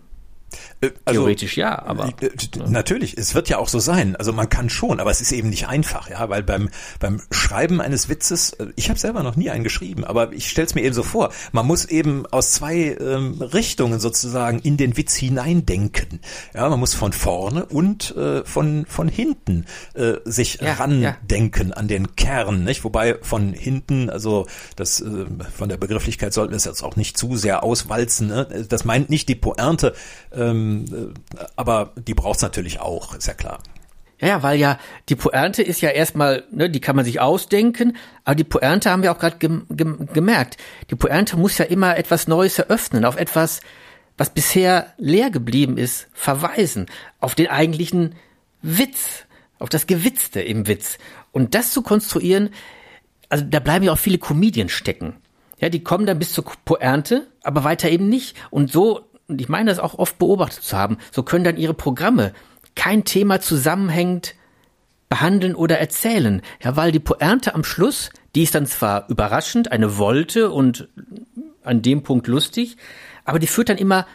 Äh, also, Theoretisch ja, aber. Äh, natürlich, es wird ja auch so sein. Also man kann schon, aber es ist eben nicht einfach, ja, weil beim, beim Schreiben eines Witzes, äh, ich habe selber noch nie einen geschrieben, aber ich stelle es mir eben so vor, man muss eben aus zwei ähm, Richtungen sozusagen in den Witz hineindenken. Ja, man muss von vorne und äh, von, von hinten äh, sich ja, randenken ja. an den Kern, nicht? Wobei von hinten, also das äh, von der Begrifflichkeit sollten wir es jetzt auch nicht zu sehr auswalzen. Ne? Das meint nicht die Pointe, ähm, äh, aber die braucht's natürlich auch, ist ja klar. Ja, weil ja die Pointe ist ja erstmal, ne, die kann man sich ausdenken, aber die Pointe haben wir auch gerade gem gem gemerkt. Die Pointe muss ja immer etwas Neues eröffnen, auf etwas, was bisher leer geblieben ist, verweisen, auf den eigentlichen Witz, auf das Gewitzte im Witz. Und das zu konstruieren, also da bleiben ja auch viele Comedians stecken. Ja, die kommen dann bis zur Pointe, aber weiter eben nicht. Und so, und ich meine das auch oft beobachtet zu haben, so können dann ihre Programme kein Thema zusammenhängend behandeln oder erzählen. Ja, weil die Pointe am Schluss, die ist dann zwar überraschend, eine Wolte und an dem Punkt lustig, aber die führt dann immer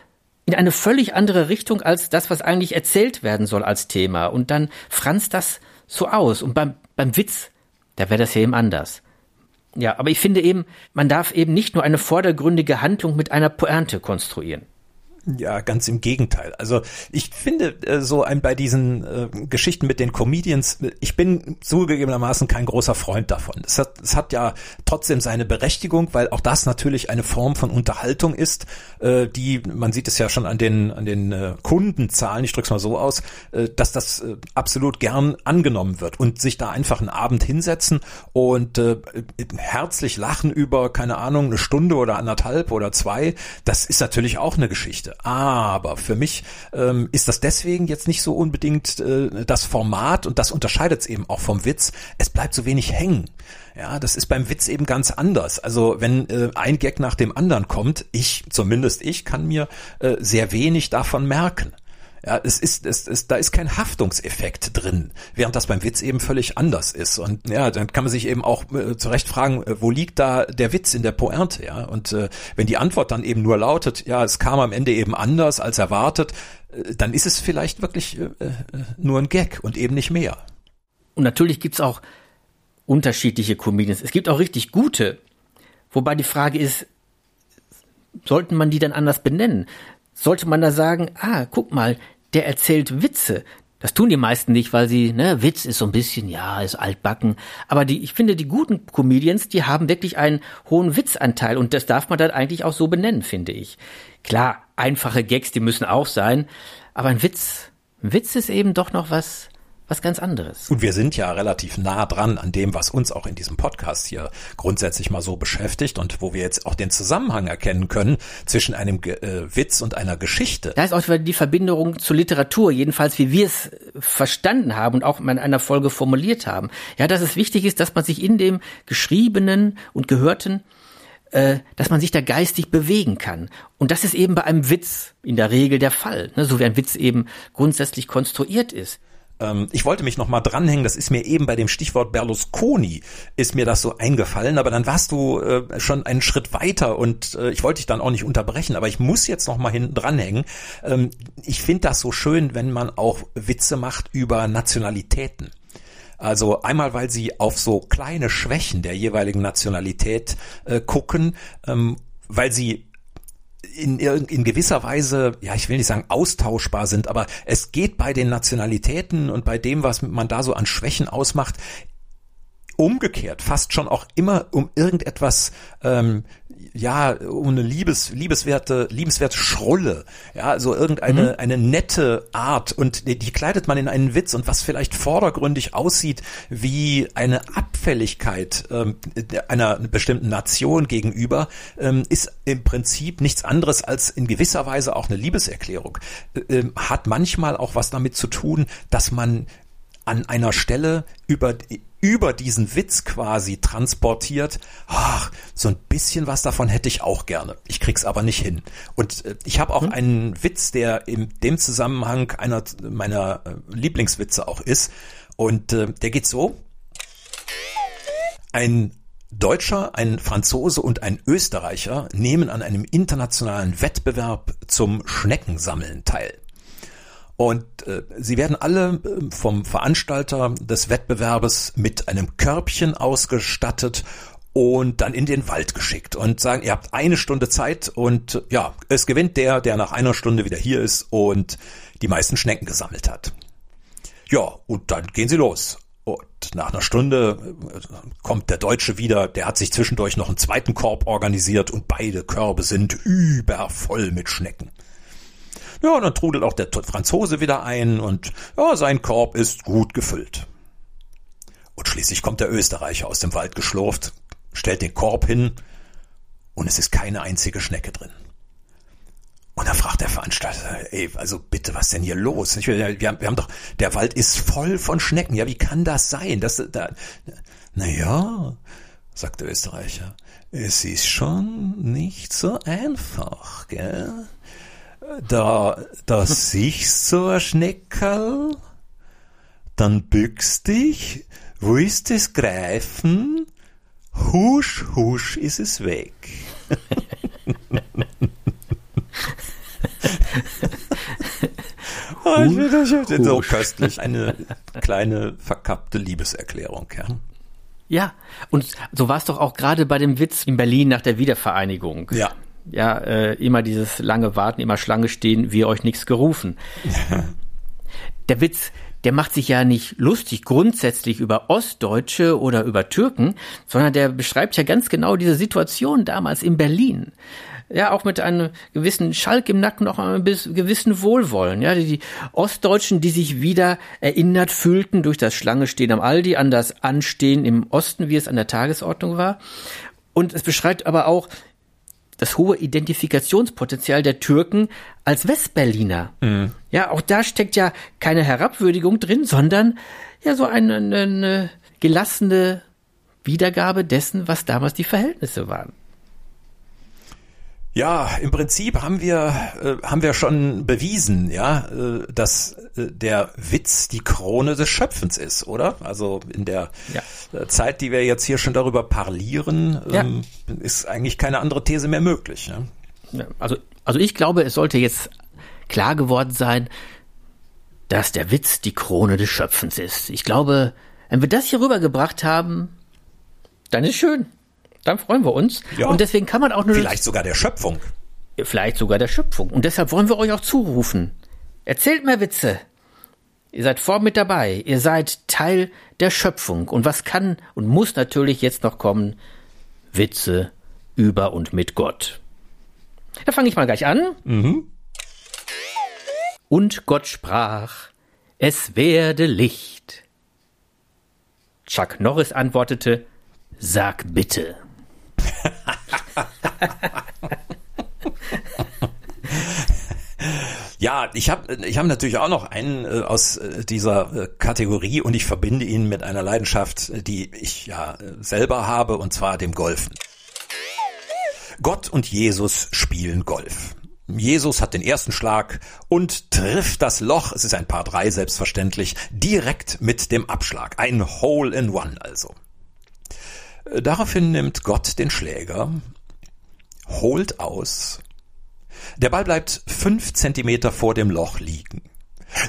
in eine völlig andere Richtung als das, was eigentlich erzählt werden soll als Thema. Und dann franzt das so aus. Und beim, beim Witz, da wäre das ja eben anders. Ja, aber ich finde eben, man darf eben nicht nur eine vordergründige Handlung mit einer Pointe konstruieren. Ja, ganz im Gegenteil. Also ich finde äh, so ein bei diesen äh, Geschichten mit den Comedians, ich bin zugegebenermaßen kein großer Freund davon. Es hat, es hat ja trotzdem seine Berechtigung, weil auch das natürlich eine Form von Unterhaltung ist, äh, die man sieht es ja schon an den an den äh, Kundenzahlen, ich drück's mal so aus, äh, dass das äh, absolut gern angenommen wird und sich da einfach einen Abend hinsetzen und äh, herzlich lachen über keine Ahnung eine Stunde oder anderthalb oder zwei, das ist natürlich auch eine Geschichte. Aber für mich ähm, ist das deswegen jetzt nicht so unbedingt äh, das Format und das unterscheidet es eben auch vom Witz. Es bleibt so wenig hängen. Ja, das ist beim Witz eben ganz anders. Also wenn äh, ein Gag nach dem anderen kommt, ich, zumindest ich, kann mir äh, sehr wenig davon merken. Ja, es ist, es ist, da ist kein Haftungseffekt drin, während das beim Witz eben völlig anders ist. Und ja, dann kann man sich eben auch äh, zu Recht fragen, äh, wo liegt da der Witz in der Pointe, ja? Und äh, wenn die Antwort dann eben nur lautet, ja, es kam am Ende eben anders als erwartet, äh, dann ist es vielleicht wirklich äh, äh nur ein Gag und eben nicht mehr. Und natürlich gibt's auch unterschiedliche Comedians. Es gibt auch richtig gute. Wobei die Frage ist, sollten man die dann anders benennen? Sollte man da sagen, ah, guck mal, der erzählt Witze. Das tun die meisten nicht, weil sie, ne, Witz ist so ein bisschen, ja, ist altbacken. Aber die, ich finde, die guten Comedians, die haben wirklich einen hohen Witzanteil und das darf man dann eigentlich auch so benennen, finde ich. Klar, einfache Gags, die müssen auch sein, aber ein Witz, ein Witz ist eben doch noch was, was ganz anderes. Und wir sind ja relativ nah dran an dem, was uns auch in diesem Podcast hier grundsätzlich mal so beschäftigt und wo wir jetzt auch den Zusammenhang erkennen können zwischen einem äh, Witz und einer Geschichte. Da ist auch die Verbindung zur Literatur, jedenfalls wie wir es verstanden haben und auch in einer Folge formuliert haben. Ja, dass es wichtig ist, dass man sich in dem Geschriebenen und Gehörten äh, dass man sich da geistig bewegen kann. Und das ist eben bei einem Witz in der Regel der Fall, ne? so wie ein Witz eben grundsätzlich konstruiert ist. Ähm, ich wollte mich noch mal dranhängen, das ist mir eben bei dem Stichwort Berlusconi ist mir das so eingefallen, aber dann warst du äh, schon einen Schritt weiter und äh, ich wollte dich dann auch nicht unterbrechen, aber ich muss jetzt noch mal hinten dranhängen. Ähm, ich finde das so schön, wenn man auch Witze macht über Nationalitäten. Also einmal, weil sie auf so kleine Schwächen der jeweiligen Nationalität äh, gucken, ähm, weil sie in, in gewisser Weise, ja, ich will nicht sagen austauschbar sind, aber es geht bei den Nationalitäten und bei dem, was man da so an Schwächen ausmacht, umgekehrt fast schon auch immer um irgendetwas ähm, ja, um eine liebes, liebeswerte, liebenswerte Schrulle, ja, so irgendeine, mhm. eine nette Art und die, die kleidet man in einen Witz und was vielleicht vordergründig aussieht wie eine Abfälligkeit ähm, einer bestimmten Nation gegenüber, ähm, ist im Prinzip nichts anderes als in gewisser Weise auch eine Liebeserklärung. Äh, hat manchmal auch was damit zu tun, dass man an einer Stelle über über diesen Witz quasi transportiert, ach, so ein bisschen was davon hätte ich auch gerne. Ich krieg's aber nicht hin. Und äh, ich habe auch hm. einen Witz, der in dem Zusammenhang einer meiner äh, Lieblingswitze auch ist. Und äh, der geht so. Ein Deutscher, ein Franzose und ein Österreicher nehmen an einem internationalen Wettbewerb zum Schneckensammeln teil. Und äh, sie werden alle äh, vom Veranstalter des Wettbewerbes mit einem Körbchen ausgestattet und dann in den Wald geschickt und sagen, ihr habt eine Stunde Zeit und ja, es gewinnt der, der nach einer Stunde wieder hier ist und die meisten Schnecken gesammelt hat. Ja, und dann gehen sie los. Und nach einer Stunde äh, kommt der Deutsche wieder, der hat sich zwischendurch noch einen zweiten Korb organisiert und beide Körbe sind übervoll mit Schnecken. Ja, und dann trudelt auch der Franzose wieder ein und ja, sein Korb ist gut gefüllt. Und schließlich kommt der Österreicher aus dem Wald geschlurft, stellt den Korb hin und es ist keine einzige Schnecke drin. Und da fragt der Veranstalter, ey, also bitte, was denn hier los? Ich, wir, haben, wir haben doch, der Wald ist voll von Schnecken. Ja, wie kann das sein? Das, da, na ja, sagt der Österreicher, es ist schon nicht so einfach, gell? Da, da siehst du ein Schneckerl, dann bückst dich, wo ist das Greifen? Husch, husch ist es weg. oh, ich das so köstlich. Eine kleine verkappte Liebeserklärung, ja. Ja, und so war es doch auch gerade bei dem Witz in Berlin nach der Wiedervereinigung. Ja ja, äh, immer dieses lange Warten, immer Schlange stehen, wir euch nichts gerufen. der Witz, der macht sich ja nicht lustig grundsätzlich über Ostdeutsche oder über Türken, sondern der beschreibt ja ganz genau diese Situation damals in Berlin. Ja, auch mit einem gewissen Schalk im Nacken noch ein gewissen Wohlwollen. Ja, die Ostdeutschen, die sich wieder erinnert fühlten durch das Schlange stehen am Aldi an das Anstehen im Osten, wie es an der Tagesordnung war. Und es beschreibt aber auch, das hohe Identifikationspotenzial der Türken als Westberliner. Mhm. Ja, auch da steckt ja keine Herabwürdigung drin, sondern ja so eine, eine gelassene Wiedergabe dessen, was damals die Verhältnisse waren. Ja, im Prinzip haben wir äh, haben wir schon bewiesen, ja, äh, dass äh, der Witz die Krone des Schöpfens ist, oder? Also in der ja. Äh, Zeit, die wir jetzt hier schon darüber parlieren, ähm, ja. ist eigentlich keine andere These mehr möglich. Ja? ja? also also ich glaube, es sollte jetzt klar geworden sein, dass der Witz die Krone des Schöpfens ist. Ich glaube, wenn wir das hier rübergebracht haben, dann ist schön dann freuen wir uns. Ja. Und deswegen kann man auch nur. Vielleicht sogar der Schöpfung. Vielleicht sogar der Schöpfung. Und deshalb wollen wir euch auch zurufen. Erzählt mehr Witze. Ihr seid vor mit dabei. Ihr seid Teil der Schöpfung. Und was kann und muss natürlich jetzt noch kommen? Witze über und mit Gott. Da fange ich mal gleich an. Mhm. Und Gott sprach, es werde Licht. Chuck Norris antwortete, sag bitte. Ja, ich habe ich hab natürlich auch noch einen äh, aus äh, dieser äh, Kategorie und ich verbinde ihn mit einer Leidenschaft, die ich ja äh, selber habe, und zwar dem Golfen. Gott und Jesus spielen Golf. Jesus hat den ersten Schlag und trifft das Loch, es ist ein Paar drei selbstverständlich, direkt mit dem Abschlag. Ein Hole in One also. Daraufhin nimmt Gott den Schläger, holt aus. Der Ball bleibt fünf Zentimeter vor dem Loch liegen.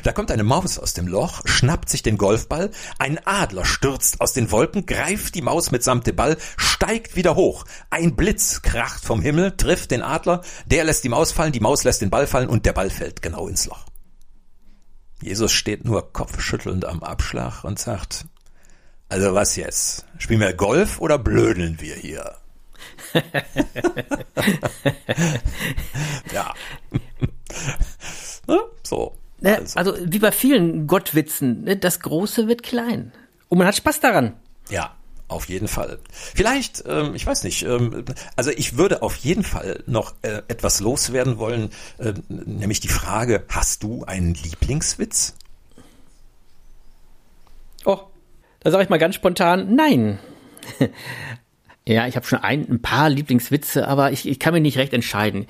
Da kommt eine Maus aus dem Loch, schnappt sich den Golfball, ein Adler stürzt aus den Wolken, greift die Maus mitsamt dem Ball, steigt wieder hoch. Ein Blitz kracht vom Himmel, trifft den Adler, der lässt die Maus fallen, die Maus lässt den Ball fallen und der Ball fällt genau ins Loch. Jesus steht nur kopfschüttelnd am Abschlag und sagt, also was jetzt? Spielen wir Golf oder blödeln wir hier? ja. Ne? so. Also. also. wie bei vielen Gottwitzen, ne, das Große wird klein. Und man hat Spaß daran. Ja, auf jeden Fall. Vielleicht, ähm, ich weiß nicht, ähm, also ich würde auf jeden Fall noch äh, etwas loswerden wollen, äh, nämlich die Frage, hast du einen Lieblingswitz? Oh, da sage ich mal ganz spontan, nein. ja, ich habe schon ein, ein paar Lieblingswitze, aber ich, ich kann mich nicht recht entscheiden.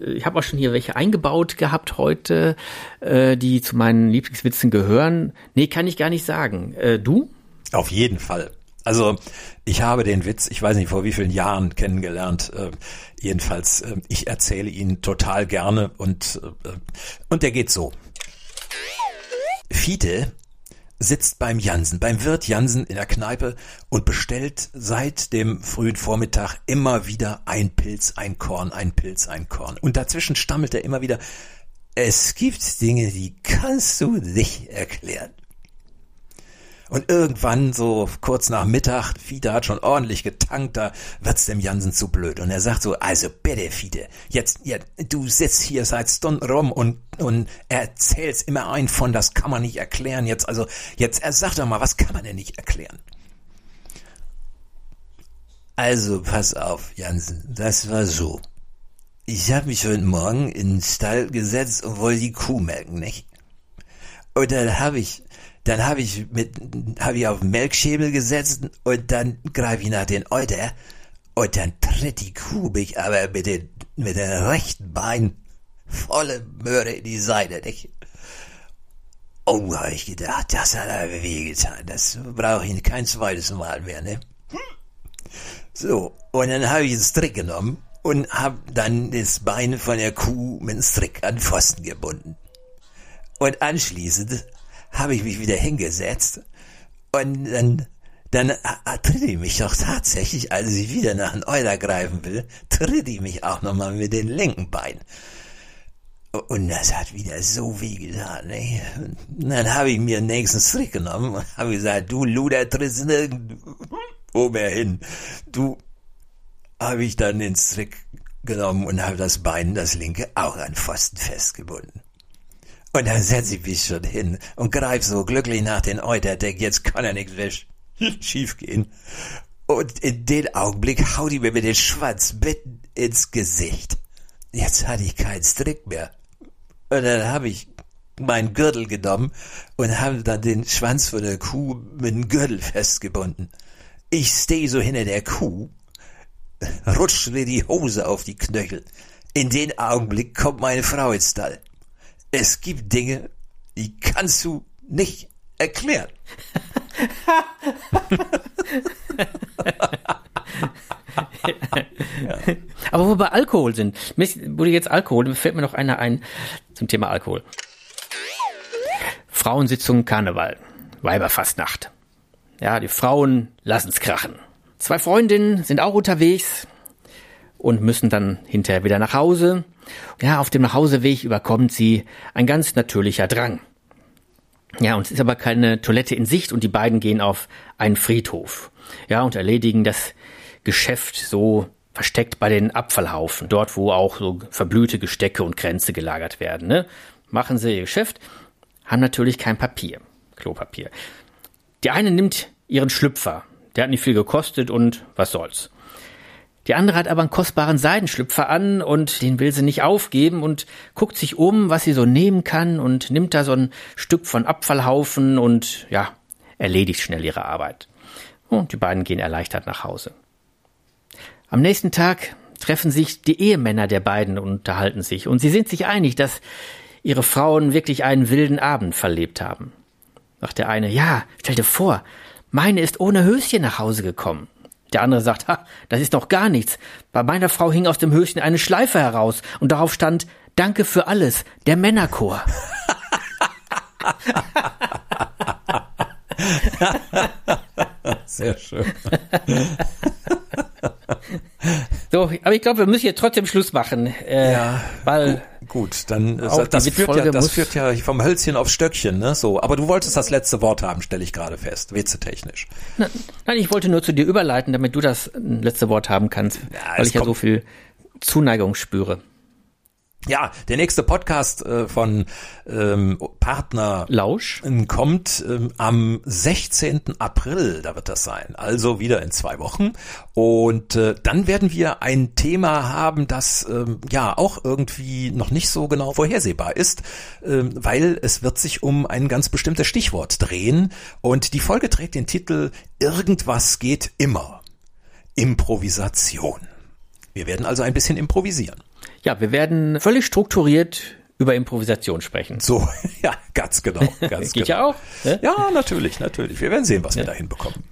Ich habe auch schon hier welche eingebaut gehabt heute, äh, die zu meinen Lieblingswitzen gehören. Nee, kann ich gar nicht sagen. Äh, du? Auf jeden Fall. Also ich habe den Witz, ich weiß nicht vor wie vielen Jahren kennengelernt. Äh, jedenfalls, äh, ich erzähle ihn total gerne und äh, und der geht so. Fiete sitzt beim Jansen, beim Wirt Jansen in der Kneipe und bestellt seit dem frühen Vormittag immer wieder ein Pilz, ein Korn, ein Pilz, ein Korn. Und dazwischen stammelt er immer wieder, es gibt Dinge, die kannst du nicht erklären. Und irgendwann, so kurz nach Mittag, Fiete hat schon ordentlich getankt, da wird's dem Jansen zu blöd. Und er sagt so, also bitte, Fiete, jetzt, ja, du sitzt hier seit Stunden rum und, und erzählst immer ein von, das kann man nicht erklären. Jetzt, also, jetzt, er sagt doch mal, was kann man denn nicht erklären? Also, pass auf, Jansen, das war so. Ich habe mich heute Morgen in den Stall gesetzt und wollte die Kuh melken, nicht? Und dann habe ich dann habe ich mit, habe ich auf den Melkschäbel gesetzt und dann greife ich nach den Euter und dann tritt die Kuh mich aber mit den, mit den rechten Bein volle Möhre in die Seite, nicht? Oh, habe ich gedacht, das hat aber wehgetan. Das brauche ich kein zweites Mal mehr, ne? So, und dann habe ich den Strick genommen und habe dann das Bein von der Kuh mit dem Strick an Pfosten gebunden. Und anschließend habe ich mich wieder hingesetzt und dann, dann tritt die mich doch tatsächlich, als ich wieder nach einem Euler greifen will, tritt die mich auch nochmal mit den linken Beinen. Und das hat wieder so weh getan, ne? Dann habe ich mir den nächsten Strick genommen und habe gesagt, du Luder trittst nirgendwo mehr hin. Du, habe ich dann den Strick genommen und habe das Bein, das linke, auch an Pfosten festgebunden. Und dann setze ich mich schon hin und greif so glücklich nach den Euter, denk, jetzt kann ja nichts mehr schief gehen. Und in dem Augenblick haut die mir mit dem Schwanz mitten ins Gesicht. Jetzt hatte ich keinen Strick mehr. Und dann habe ich meinen Gürtel genommen und habe dann den Schwanz von der Kuh mit dem Gürtel festgebunden. Ich stehe so hinter der Kuh, rutscht mir die Hose auf die Knöchel. In den Augenblick kommt meine Frau ins Stall. Es gibt Dinge, die kannst du nicht erklären. ja. Aber wo wir bei Alkohol sind, du jetzt Alkohol, fällt mir noch einer ein zum Thema Alkohol. Frauensitzung Karneval, Weiberfastnacht. Ja, die Frauen lassen's krachen. Zwei Freundinnen sind auch unterwegs und müssen dann hinterher wieder nach Hause. Ja, auf dem Nachhauseweg überkommt sie ein ganz natürlicher Drang. Ja, und es ist aber keine Toilette in Sicht und die beiden gehen auf einen Friedhof. Ja, und erledigen das Geschäft so versteckt bei den Abfallhaufen, dort wo auch so verblühte Gestecke und Kränze gelagert werden. Ne? Machen sie ihr Geschäft, haben natürlich kein Papier, Klopapier. Die eine nimmt ihren Schlüpfer, der hat nicht viel gekostet und was soll's. Die andere hat aber einen kostbaren Seidenschlüpfer an und den will sie nicht aufgeben und guckt sich um, was sie so nehmen kann und nimmt da so ein Stück von Abfallhaufen und ja, erledigt schnell ihre Arbeit. Und die beiden gehen erleichtert nach Hause. Am nächsten Tag treffen sich die Ehemänner der beiden und unterhalten sich und sie sind sich einig, dass ihre Frauen wirklich einen wilden Abend verlebt haben. Sagt der eine, ja, stell dir vor, meine ist ohne Höschen nach Hause gekommen. Der andere sagt, ha, das ist doch gar nichts. Bei meiner Frau hing aus dem Höschen eine Schleife heraus und darauf stand, Danke für alles, der Männerchor. Sehr schön. So, aber ich glaube, wir müssen jetzt trotzdem Schluss machen. Äh, ja, weil gut, dann das, das führt ja, das führt ja vom Hölzchen aufs Stöckchen, ne? So, aber du wolltest das letzte Wort haben, stelle ich gerade fest, witzetechnisch. Nein, ich wollte nur zu dir überleiten, damit du das letzte Wort haben kannst, ja, weil ich ja so viel Zuneigung spüre. Ja, der nächste Podcast äh, von ähm, Partner Lausch kommt ähm, am 16. April, da wird das sein, also wieder in zwei Wochen. Und äh, dann werden wir ein Thema haben, das ähm, ja auch irgendwie noch nicht so genau vorhersehbar ist, ähm, weil es wird sich um ein ganz bestimmtes Stichwort drehen. Und die Folge trägt den Titel Irgendwas geht immer. Improvisation. Wir werden also ein bisschen improvisieren. Ja, wir werden völlig strukturiert über Improvisation sprechen. So, ja, ganz genau. Ganz Geht genau. ja auch. Ne? Ja, natürlich, natürlich. Wir werden sehen, was ja. wir da hinbekommen.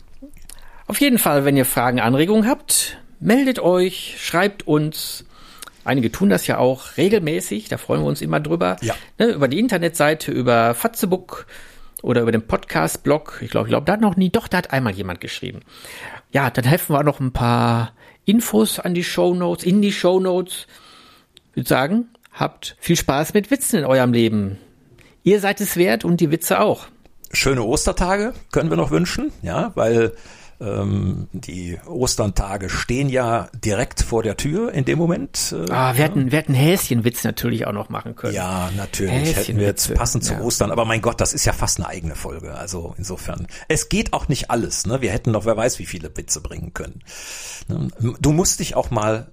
Auf jeden Fall, wenn ihr Fragen, Anregungen habt, meldet euch, schreibt uns. Einige tun das ja auch regelmäßig, da freuen wir uns immer drüber. Ja. Ne, über die Internetseite, über Fatzebook oder über den Podcast-Blog. Ich glaube, ich glaube, da hat noch nie, doch, da hat einmal jemand geschrieben. Ja, dann helfen wir auch noch ein paar Infos an die Show Notes, in die Show Notes. Ich würde sagen, habt viel Spaß mit Witzen in eurem Leben. Ihr seid es wert und die Witze auch. Schöne Ostertage können wir noch wünschen, ja, weil ähm, die Osterntage stehen ja direkt vor der Tür in dem Moment. Äh, ah, wir hätten, wir hätten Häschenwitz natürlich auch noch machen können. Ja, natürlich hätten wir jetzt passend zu ja. Ostern. Aber mein Gott, das ist ja fast eine eigene Folge. Also insofern, es geht auch nicht alles. Ne? Wir hätten noch, wer weiß, wie viele Witze bringen können. Ne? Du musst dich auch mal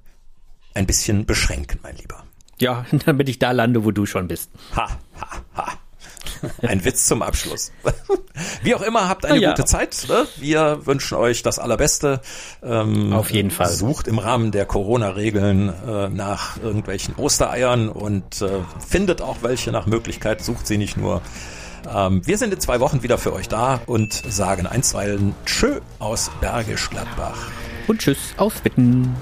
ein bisschen beschränken, mein Lieber. Ja, damit ich da lande, wo du schon bist. Ha, ha, ha. Ein Witz zum Abschluss. Wie auch immer, habt eine ja. gute Zeit. Ne? Wir wünschen euch das Allerbeste. Ähm, Auf jeden Fall. Sucht im Rahmen der Corona-Regeln äh, nach irgendwelchen Ostereiern und äh, findet auch welche nach Möglichkeit. Sucht sie nicht nur. Ähm, wir sind in zwei Wochen wieder für euch da und sagen einstweilen Tschö aus Bergisch Gladbach. Und Tschüss aus Witten.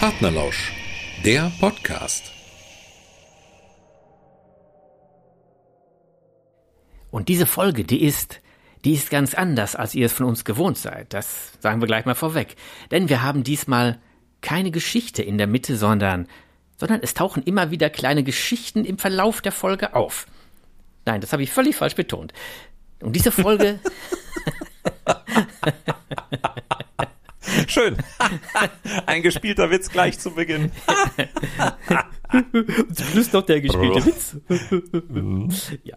Partnerlausch, der Podcast. Und diese Folge, die ist, die ist ganz anders, als ihr es von uns gewohnt seid. Das sagen wir gleich mal vorweg. Denn wir haben diesmal keine Geschichte in der Mitte, sondern, sondern es tauchen immer wieder kleine Geschichten im Verlauf der Folge auf. Nein, das habe ich völlig falsch betont. Und diese Folge. Schön. Ein gespielter Witz gleich zu Beginn. Zum Schluss noch der gespielte Witz. ja.